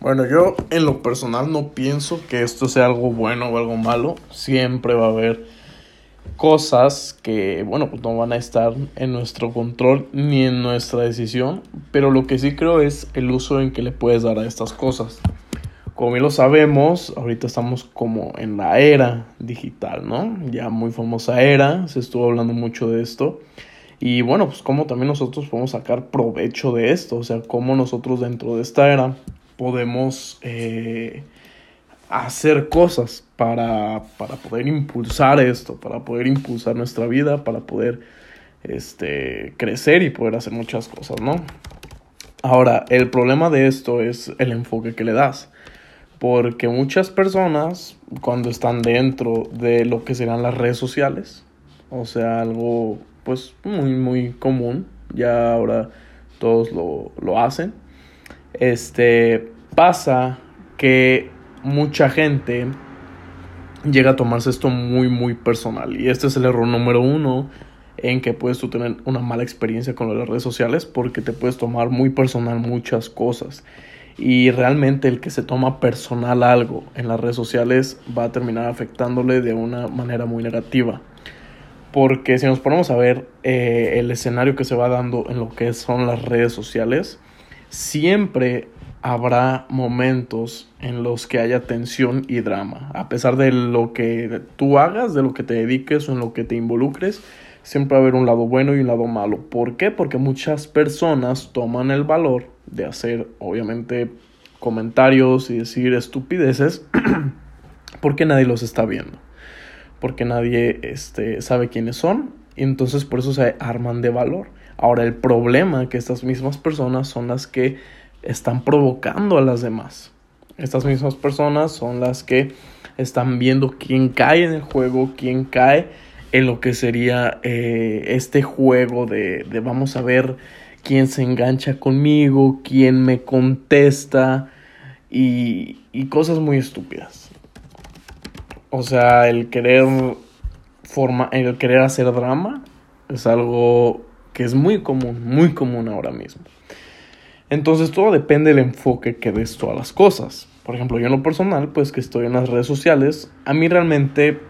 Bueno, yo en lo personal no pienso que esto sea algo bueno o algo malo. Siempre va a haber cosas que, bueno, pues no van a estar en nuestro control ni en nuestra decisión. Pero lo que sí creo es el uso en que le puedes dar a estas cosas. Como bien lo sabemos, ahorita estamos como en la era digital, ¿no? Ya muy famosa era, se estuvo hablando mucho de esto. Y bueno, pues cómo también nosotros podemos sacar provecho de esto, o sea, cómo nosotros dentro de esta era podemos eh, hacer cosas para, para, poder impulsar esto, para poder impulsar nuestra vida, para poder este, crecer y poder hacer muchas cosas, ¿no? Ahora, el problema de esto es el enfoque que le das. Porque muchas personas, cuando están dentro de lo que serán las redes sociales, o sea, algo pues muy, muy común, ya ahora todos lo, lo hacen, este, pasa que mucha gente llega a tomarse esto muy, muy personal. Y este es el error número uno en que puedes tú tener una mala experiencia con las redes sociales porque te puedes tomar muy personal muchas cosas. Y realmente el que se toma personal algo en las redes sociales va a terminar afectándole de una manera muy negativa. Porque si nos ponemos a ver eh, el escenario que se va dando en lo que son las redes sociales, siempre habrá momentos en los que haya tensión y drama. A pesar de lo que tú hagas, de lo que te dediques o en lo que te involucres, siempre va a haber un lado bueno y un lado malo. ¿Por qué? Porque muchas personas toman el valor de hacer, obviamente, comentarios y decir estupideces porque nadie los está viendo. Porque nadie este, sabe quiénes son. Y entonces por eso se arman de valor. Ahora el problema es que estas mismas personas son las que están provocando a las demás. Estas mismas personas son las que están viendo quién cae en el juego, quién cae en lo que sería eh, este juego de, de, vamos a ver quién se engancha conmigo, quién me contesta y, y cosas muy estúpidas. O sea, el querer forma, el querer hacer drama es algo que es muy común, muy común ahora mismo. Entonces todo depende del enfoque que des a las cosas. Por ejemplo, yo en lo personal, pues que estoy en las redes sociales, a mí realmente,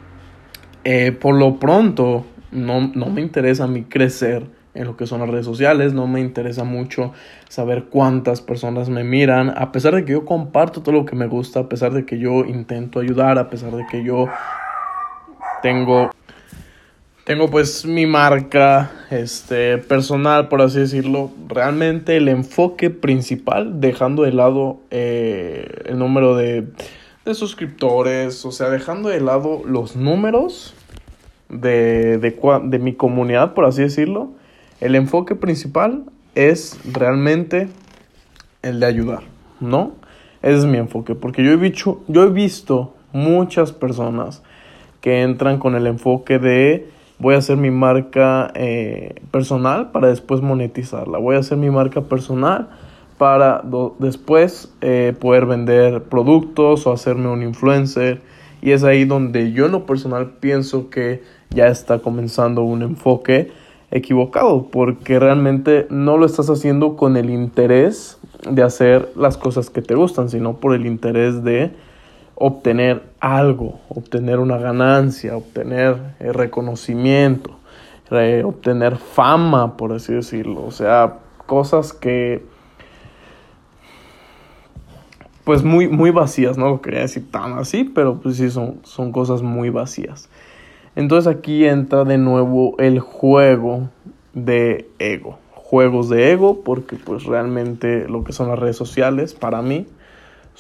eh, por lo pronto, no, no me interesa a mí crecer en lo que son las redes sociales, no me interesa mucho saber cuántas personas me miran, a pesar de que yo comparto todo lo que me gusta, a pesar de que yo intento ayudar, a pesar de que yo tengo tengo pues mi marca este, personal, por así decirlo. Realmente el enfoque principal, dejando de lado eh, el número de, de, suscriptores, o sea, dejando de lado los números de, de, de mi comunidad, por así decirlo. El enfoque principal es realmente el de ayudar, ¿no? Ese es mi enfoque, porque yo he, visto, yo he visto muchas personas que entran con el enfoque de voy a hacer mi marca eh, personal para después monetizarla. Voy a hacer mi marca personal para después eh, poder vender productos o hacerme un influencer. Y es ahí donde yo en lo personal pienso que ya está comenzando un enfoque equivocado, porque realmente no lo estás haciendo con el interés de hacer las cosas que te gustan, sino por el interés de obtener algo, obtener una ganancia, obtener eh, reconocimiento, obtener fama, por así decirlo. O sea, cosas que pues muy, muy vacías, no lo quería decir tan así, pero pues sí son, son cosas muy vacías. Entonces aquí entra de nuevo el juego de ego. Juegos de ego, porque pues realmente lo que son las redes sociales, para mí,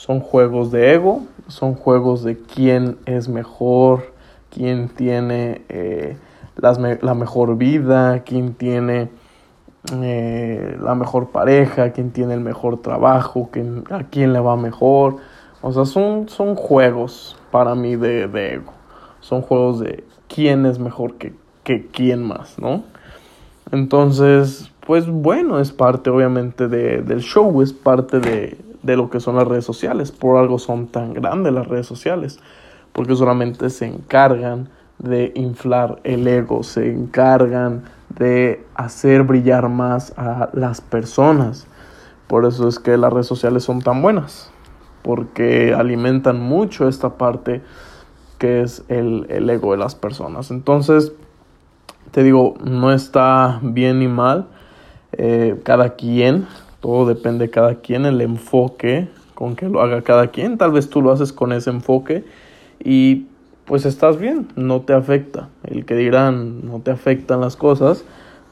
son juegos de ego, son juegos de quién es mejor, quién tiene eh, la mejor vida, quién tiene eh, la mejor pareja, quién tiene el mejor trabajo, quién, a quién le va mejor. O sea, son, son juegos para mí de, ego. Son juegos de quién es mejor que, que quién más, ¿no? Entonces, pues bueno, es parte obviamente de, del show, es parte de, de lo que son las redes sociales. Por algo son tan grandes las redes sociales, porque solamente se encargan de inflar el ego, se encargan de hacer brillar más a las personas. Por eso es que las redes sociales son tan buenas, porque alimentan mucho esta parte que es el, ego de las personas. Entonces, te digo, no está bien ni mal. Eh, cada quien, todo depende de cada quien, el enfoque con que lo haga cada quien. Tal vez tú lo haces con ese enfoque y pues estás bien, no te afecta. El que dirán no te afectan las cosas,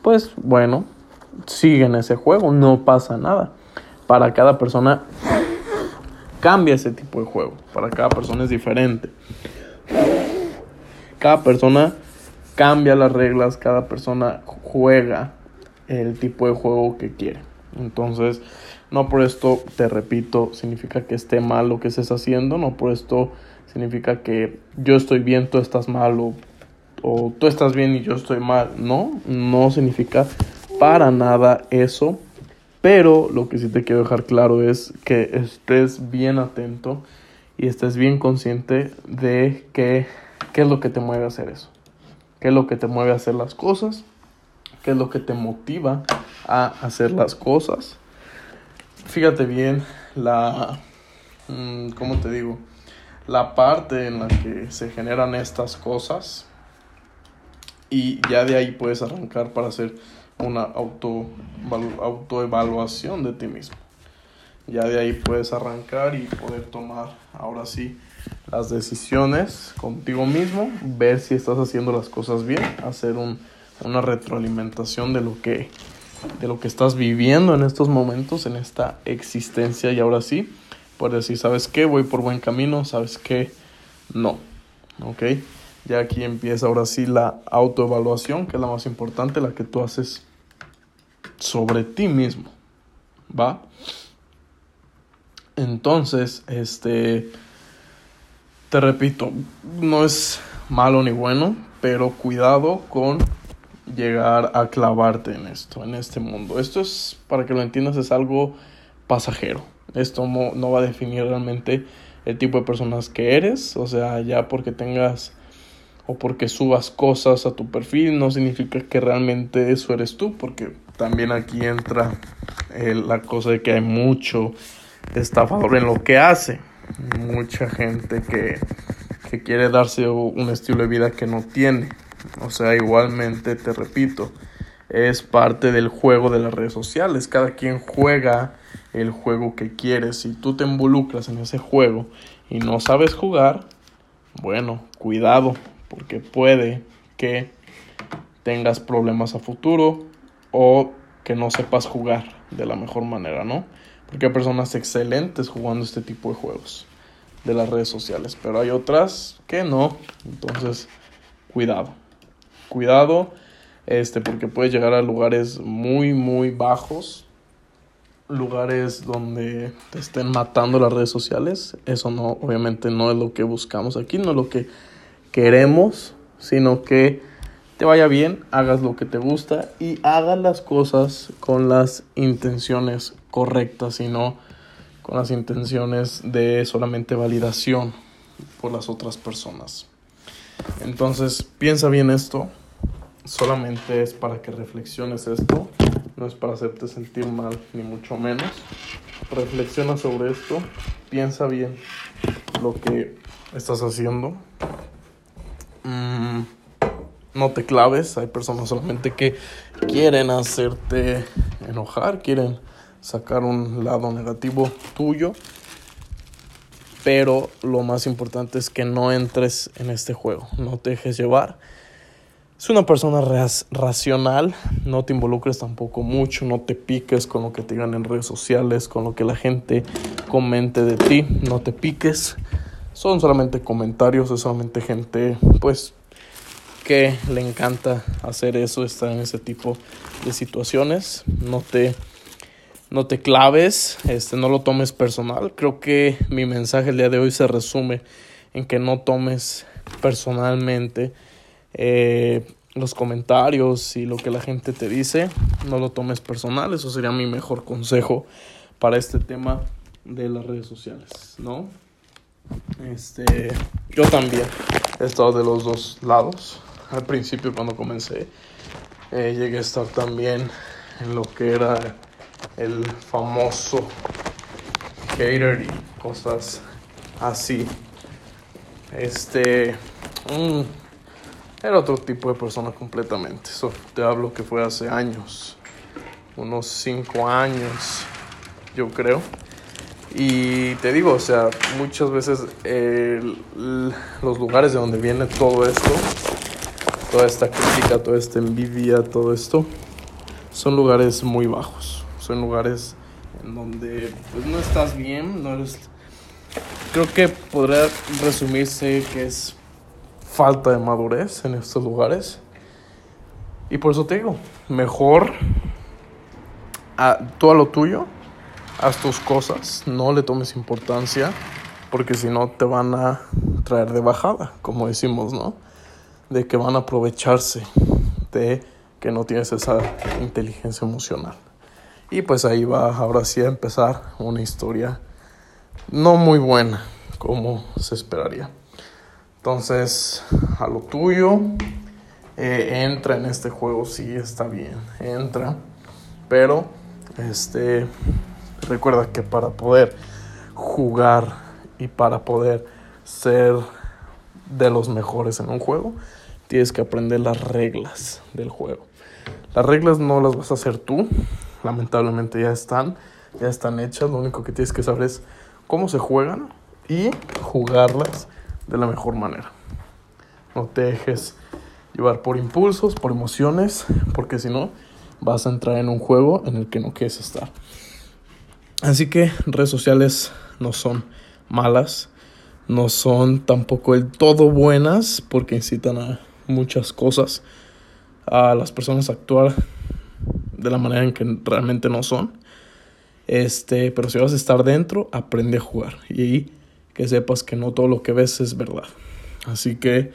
pues bueno, sigue en ese juego, no pasa nada. Para cada persona cambia ese tipo de juego, para cada persona es diferente. Cada persona cambia las reglas, cada persona juega el tipo de juego que quiere. Entonces, no por esto, te repito, significa que esté mal lo que estés haciendo, no por esto significa que yo estoy bien, tú estás mal o, o tú estás bien y yo estoy mal. No, no significa para nada eso. Pero lo que sí te quiero dejar claro es que estés bien atento y estés bien consciente de que, qué es lo que te mueve a hacer eso. Qué es lo que te mueve a hacer las cosas. Es lo que te motiva a hacer las cosas. Fíjate bien la... Mm, ¿Cómo te digo? La parte en la que se generan estas cosas. Y ya de ahí puedes arrancar para hacer una auto, autoevaluación de ti mismo. Ya de ahí puedes arrancar y poder tomar ahora sí las decisiones contigo mismo, ver si estás haciendo las cosas bien, hacer un, una retroalimentación de lo que de lo que estás viviendo en estos momentos, en esta existencia y ahora sí, puedes decir, ¿sabes qué? Voy por buen camino, ¿sabes qué? No, ¿ok? Ya aquí empieza ahora sí la autoevaluación, que es la más importante, la que tú haces sobre ti mismo. ¿Va? Entonces, este, te repito, no es malo ni bueno, pero cuidado con llegar a clavarte en esto, en este mundo. Esto es, para que lo entiendas, es algo pasajero. Esto no, no va a definir realmente el tipo de personas que eres, o sea, ya porque tengas o porque subas cosas a tu perfil no significa que realmente eso eres tú, porque también aquí entra eh, la cosa de que hay mucho estafador en lo que hace, mucha gente que, que quiere darse un estilo de vida que no tiene. O sea, igualmente te repito, es parte del juego de las redes sociales. Cada quien juega el juego que quiere. Si tú te involucras en ese juego y no sabes jugar, bueno, cuidado, porque puede que tengas problemas a futuro o que no sepas jugar de la mejor manera, ¿no? Porque hay personas excelentes jugando este tipo de juegos de las redes sociales, pero hay otras que no. Entonces, cuidado. Cuidado este porque puedes llegar a lugares muy muy bajos, lugares donde te estén matando las redes sociales. Eso no obviamente no es lo que buscamos aquí, no es lo que queremos, sino que te vaya bien, hagas lo que te gusta y hagas las cosas con las intenciones correctas y no con las intenciones de solamente validación por las otras personas. Entonces, piensa bien esto, solamente es para que reflexiones esto, no es para hacerte sentir mal, ni mucho menos. Reflexiona sobre esto, piensa bien lo que estás haciendo Mm, no te claves. Hay personas solamente que quieren hacerte enojar, quieren sacar un lado negativo tuyo. Pero lo más importante es que no entres en este juego, no te dejes llevar. Es una persona racional, no te involucres tampoco mucho, no te piques con lo que te digan en redes sociales, con lo que la gente comente de ti, no te piques son solamente comentarios, es solamente gente pues que le encanta hacer eso, estar en ese tipo de situaciones. No te, no te claves, este, no lo tomes personal. Creo que mi mensaje el día de hoy se resume en que no tomes personalmente eh, los comentarios y lo que la gente te dice. No lo tomes personal, eso sería mi mejor consejo para este tema de las redes sociales, ¿no? Este, yo también he estado de los dos lados. Al principio cuando comencé, eh, llegué a estar también en lo que era el famoso hater y cosas así. Este. Mm, era otro tipo de persona completamente. Eso te hablo que fue hace años. Unos 5 años, yo creo. Y te digo, o sea, muchas veces los lugares de donde viene todo esto, toda esta crítica, toda esta envidia, todo esto, son lugares muy bajos. Son lugares en donde pues, no estás bien, no eres... Creo que podría resumirse que es falta de madurez en estos lugares. Y por eso te digo, mejor a, tú lo tuyo haz tus cosas, no le tomes importancia, porque si no te van a traer de bajada, como decimos, ¿no? De que van a aprovecharse de que no tienes esa inteligencia emocional. Y pues ahí va ahora sí a empezar una historia no muy buena, como se esperaría. Entonces, a lo tuyo, eh, entra en este juego, sí, está bien, entra, pero este Recuerda que para poder jugar y para poder ser de los mejores en un juego, tienes que aprender las reglas del juego. Las reglas no las vas a hacer tú, lamentablemente ya están, ya están hechas, lo único que tienes que saber es cómo se juegan y jugarlas de la mejor manera. No te dejes llevar por impulsos, por emociones, porque si no vas a entrar en un juego en el que no quieres estar. Así que redes sociales no son malas, no son tampoco el todo buenas porque incitan a muchas cosas, a las personas a actuar de la manera en que realmente no son. Este, pero si vas a estar dentro, aprende a jugar y que sepas que no todo lo que ves es verdad. Así que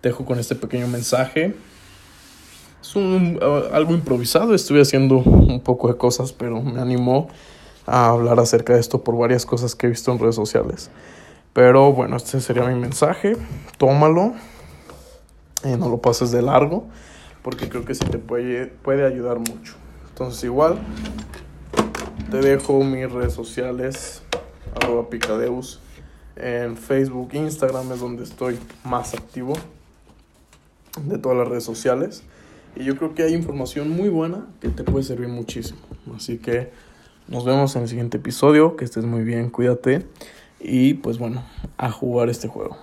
te dejo con este pequeño mensaje. Es un, algo improvisado, estuve haciendo un poco de cosas, pero me animó a hablar acerca de esto por varias cosas que he visto en redes sociales. Pero bueno, este sería mi mensaje. Tómalo. y no lo pases de largo. Porque creo que sí te puede, puede ayudar mucho. Entonces igual. Te dejo mis redes sociales. Arroba Picadeus. En Facebook, Instagram es donde estoy más activo. De todas las redes sociales. Y yo creo que hay información muy buena que te puede servir muchísimo. Así que nos vemos en el siguiente episodio. Que estés muy bien, cuídate. Y pues bueno, a jugar este juego.